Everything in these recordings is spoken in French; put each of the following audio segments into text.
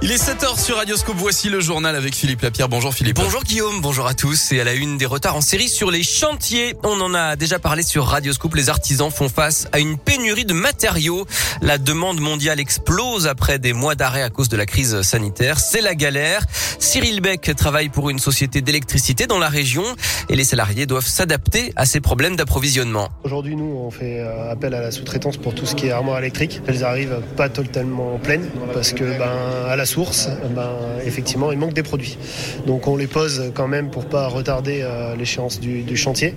Il est 7h sur Radioscope. Voici le journal avec Philippe Lapierre. Bonjour Philippe. Bonjour Guillaume, bonjour à tous. Et à la une des retards en série sur les chantiers. On en a déjà parlé sur Radioscope. Les artisans font face à une pénurie de matériaux. La demande mondiale explose après des mois d'arrêt à cause de la crise sanitaire. C'est la galère. Cyril Beck travaille pour une société d'électricité dans la région et les salariés doivent s'adapter à ces problèmes d'approvisionnement. Aujourd'hui, nous, on fait euh, appel à la sous-traitance pour tout ce qui est armoire électrique. Elles arrivent pas totalement pleines parce que, ben, à la source, ben, effectivement, il manque des produits. Donc on les pose quand même pour pas retarder euh, l'échéance du, chantier,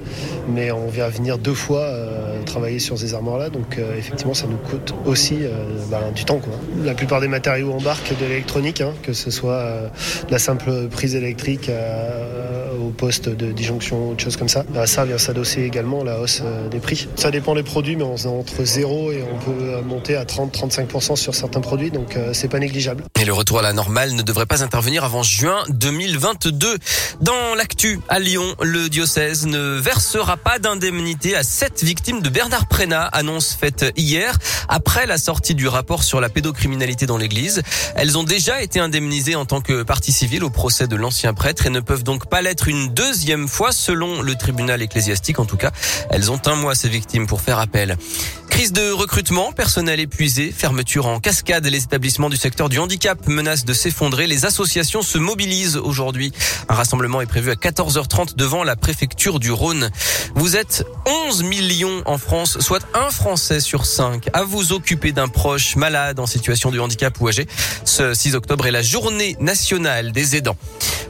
mais on vient venir deux fois euh, travailler sur ces armoires-là, donc euh, effectivement ça nous coûte aussi ben, du temps. La plupart des matériaux embarquent de l'électronique, hein, que ce soit la simple prise électrique au poste de disjonction, autre chose comme ça. À ça vient s'adosser également la hausse des prix. Ça dépend des produits, mais on est entre 0 et on peut monter à 30-35% sur certains produits, donc c'est pas négligeable. Et le retour à la normale ne devrait pas intervenir avant juin 2022. Dans l'actu à Lyon, le diocèse ne versera pas d'indemnité à sept victimes de Bernard Prénat, annonce faite hier après la sortie du rapport sur la pédocriminalité dans l'église. Elles ont déjà été indemnisées en tant que partie civile au procès de l'ancien prêtre et ne peuvent donc pas l'être une deuxième fois selon le tribunal ecclésiastique. En tout cas, elles ont un mois ces victimes pour faire appel. Crise de recrutement, personnel épuisé, fermeture en cascade. Les établissements du secteur du handicap menacent de s'effondrer. Les associations se mobilisent aujourd'hui. Un rassemblement est prévu à 14h30 devant la préfecture du Rhône. Vous êtes 11 millions en France, soit un Français sur cinq à vous occuper d'un proche malade en situation de handicap ou âgé. Ce 6 octobre est la journée nationale des aidants.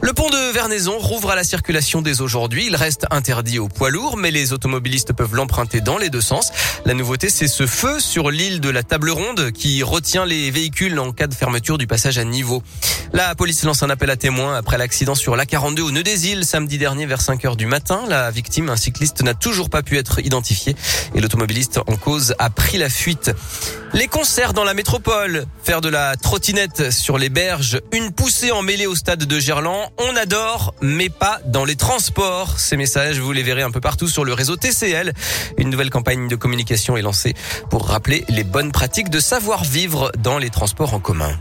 Le pont de Vernaison rouvre à la circulation dès aujourd'hui. Il reste interdit aux poids lourds, mais les automobilistes peuvent l'emprunter dans les deux sens. La nouveauté, c'est ce feu sur l'île de la Table Ronde qui retient les véhicules en cas de fermeture du passage à niveau. La police lance un appel à témoins après l'accident sur l'A42 au nœud des îles samedi dernier vers 5 heures du matin. La victime, un cycliste, n'a toujours pas pu être identifié et l'automobiliste en cause a pris la fuite. Les concerts dans la métropole, faire de la trottinette sur les berges, une poussée en mêlée au stade de Gerland, on adore, mais pas dans les transports. Ces messages, vous les verrez un peu partout sur le réseau TCL. Une nouvelle campagne de communication est lancée pour rappeler les bonnes pratiques de savoir-vivre dans les transports en commun.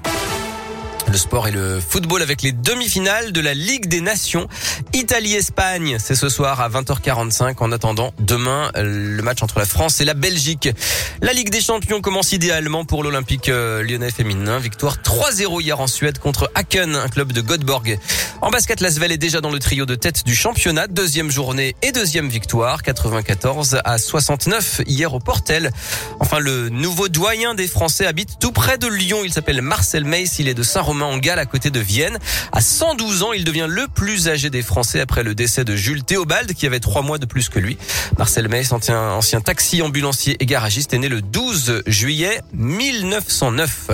Le sport et le football avec les demi-finales de la Ligue des Nations. Italie-Espagne, c'est ce soir à 20h45. En attendant, demain, le match entre la France et la Belgique. La Ligue des Champions commence idéalement pour l'Olympique euh, lyonnais féminin. Victoire 3-0 hier en Suède contre Aken, un club de Göteborg. En basket, Lasvel est déjà dans le trio de tête du championnat. Deuxième journée et deuxième victoire. 94 à 69 hier au Portel. Enfin, le nouveau doyen des Français habite tout près de Lyon. Il s'appelle Marcel Meiss. Il est de Saint-Romain en Galles à côté de Vienne. À 112 ans, il devient le plus âgé des Français après le décès de Jules Théobald qui avait trois mois de plus que lui. Marcel Meiss, ancien, ancien taxi ambulancier et garagiste, est né le 12 juillet 1909.